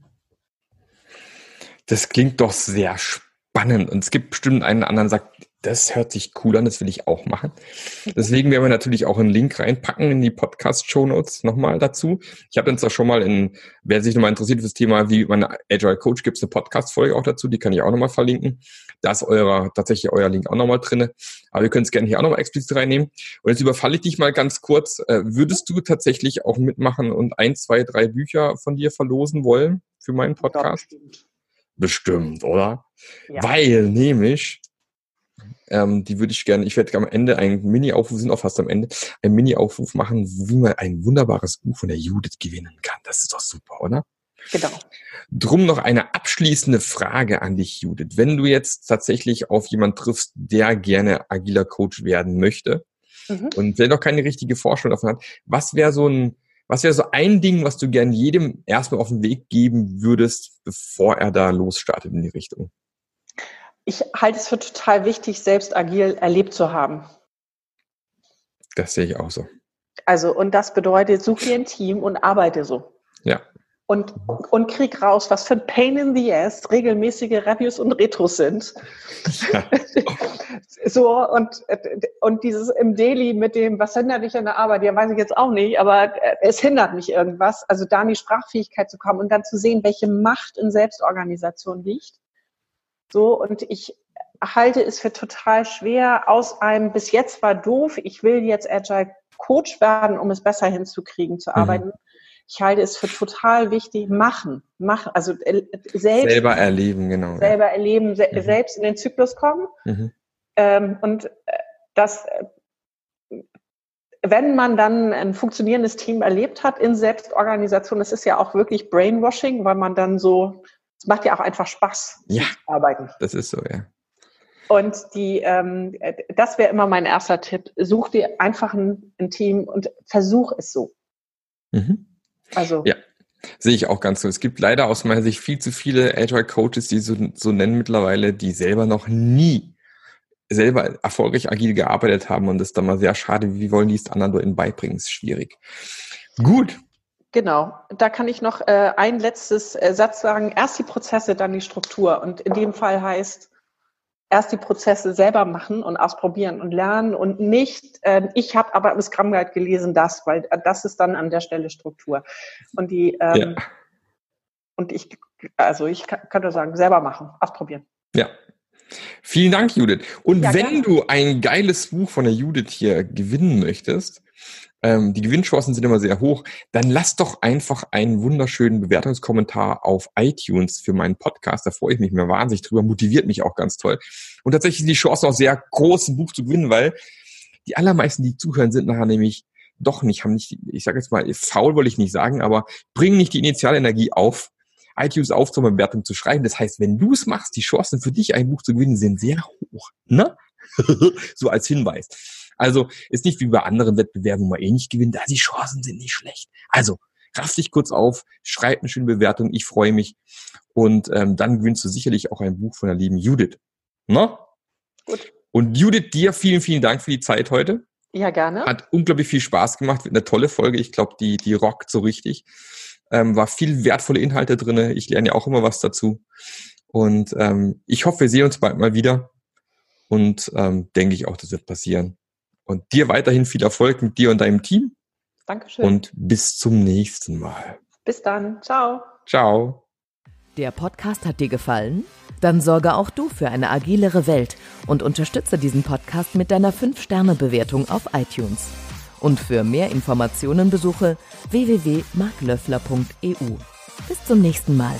Das klingt doch sehr spannend. Und es gibt bestimmt einen anderen, der sagt, das hört sich cool an, das will ich auch machen. Deswegen werden wir natürlich auch einen Link reinpacken in die Podcast-Show Notes nochmal dazu. Ich habe uns auch schon mal in, wer sich nochmal interessiert für das Thema, wie man Agile Coach, gibt es eine Podcast-Folge auch dazu, die kann ich auch nochmal verlinken. Da ist euer, tatsächlich euer Link auch nochmal drinne. Aber wir können es gerne hier auch nochmal explizit reinnehmen. Und jetzt überfalle ich dich mal ganz kurz. Äh, würdest du tatsächlich auch mitmachen und ein, zwei, drei Bücher von dir verlosen wollen für meinen Podcast? Bestimmt. bestimmt, oder? Ja. Weil nämlich ähm, die würde ich gerne, ich werde am Ende einen Mini-Aufruf, sind auch fast am Ende, einen Mini-Aufruf machen, wie man ein wunderbares Buch von der Judith gewinnen kann. Das ist doch super, oder? Genau. Drum noch eine abschließende Frage an dich, Judith. Wenn du jetzt tatsächlich auf jemanden triffst, der gerne agiler Coach werden möchte mhm. und der noch keine richtige Vorstellung davon hat, was wäre so ein, was wäre so ein Ding, was du gern jedem erstmal auf den Weg geben würdest, bevor er da losstartet in die Richtung? Ich halte es für total wichtig, selbst agil erlebt zu haben. Das sehe ich auch so. Also, und das bedeutet, such dir ein Team und arbeite so. Ja. Und, und krieg raus, was für ein Pain in the ass regelmäßige Reviews und Retros sind. Ja. (laughs) so, und, und dieses im Daily mit dem, was hindert dich an der Arbeit? Ja, weiß ich jetzt auch nicht, aber es hindert mich irgendwas. Also da in die Sprachfähigkeit zu kommen und dann zu sehen, welche Macht in Selbstorganisation liegt so, und ich halte es für total schwer, aus einem bis jetzt war doof, ich will jetzt Agile Coach werden, um es besser hinzukriegen, zu mhm. arbeiten. Ich halte es für total wichtig, machen, machen, also äh, selbst. Selber erleben, genau. Selber ja. erleben, se mhm. selbst in den Zyklus kommen. Mhm. Ähm, und äh, das, äh, wenn man dann ein funktionierendes Team erlebt hat in Selbstorganisation, das ist ja auch wirklich Brainwashing, weil man dann so es macht ja auch einfach Spaß ja, zu arbeiten. Das ist so, ja. Und die, ähm, das wäre immer mein erster Tipp. Such dir einfach ein, ein Team und versuch es so. Mhm. Also. Ja. Sehe ich auch ganz so. Es gibt leider aus meiner Sicht viel zu viele Agile Coaches, die so, so nennen mittlerweile, die selber noch nie selber erfolgreich agil gearbeitet haben und das ist dann mal sehr schade. Wie wollen die es anderen Leuten beibringen? Ist schwierig. Gut. Genau, da kann ich noch äh, ein letztes äh, Satz sagen. Erst die Prozesse, dann die Struktur. Und in dem Fall heißt, erst die Prozesse selber machen und ausprobieren und lernen und nicht, äh, ich habe aber im Scrum Guide gelesen das, weil äh, das ist dann an der Stelle Struktur. Und die ähm, ja. und ich, also ich könnte sagen, selber machen, ausprobieren. Ja. Vielen Dank, Judith. Und ja, wenn gerne. du ein geiles Buch von der Judith hier gewinnen möchtest, ähm, die Gewinnchancen sind immer sehr hoch, dann lass doch einfach einen wunderschönen Bewertungskommentar auf iTunes für meinen Podcast. Da freue ich mich mir wahnsinnig drüber, motiviert mich auch ganz toll. Und tatsächlich sind die Chancen auch sehr groß, ein Buch zu gewinnen, weil die allermeisten, die zuhören, sind nachher nämlich doch nicht, haben nicht, ich sage jetzt mal, faul wollte ich nicht sagen, aber bringen nicht die Initialenergie auf, iTunes auf zur Bewertung zu schreiben. Das heißt, wenn du es machst, die Chancen für dich, ein Buch zu gewinnen, sind sehr hoch. Ne? (laughs) so als Hinweis. Also ist nicht wie bei anderen Wettbewerben, wo man eh nicht gewinnt. Da die Chancen sind nicht schlecht. Also raff dich kurz auf, schreib eine schöne Bewertung. Ich freue mich. Und ähm, dann gewinnst du sicherlich auch ein Buch von der lieben Judith. Ne? Gut. Und Judith, dir vielen, vielen Dank für die Zeit heute. Ja, gerne. Hat unglaublich viel Spaß gemacht. Wird eine tolle Folge. Ich glaube, die, die rockt so richtig. Ähm, war viel wertvolle Inhalte drinne. Ich lerne ja auch immer was dazu. Und ähm, ich hoffe, wir sehen uns bald mal wieder. Und ähm, denke ich auch, das wird passieren. Und dir weiterhin viel Erfolg mit dir und deinem Team. Dankeschön. Und bis zum nächsten Mal. Bis dann. Ciao. Ciao. Der Podcast hat dir gefallen? Dann sorge auch du für eine agilere Welt und unterstütze diesen Podcast mit deiner 5-Sterne-Bewertung auf iTunes. Und für mehr Informationen besuche www.marklöffler.eu. Bis zum nächsten Mal.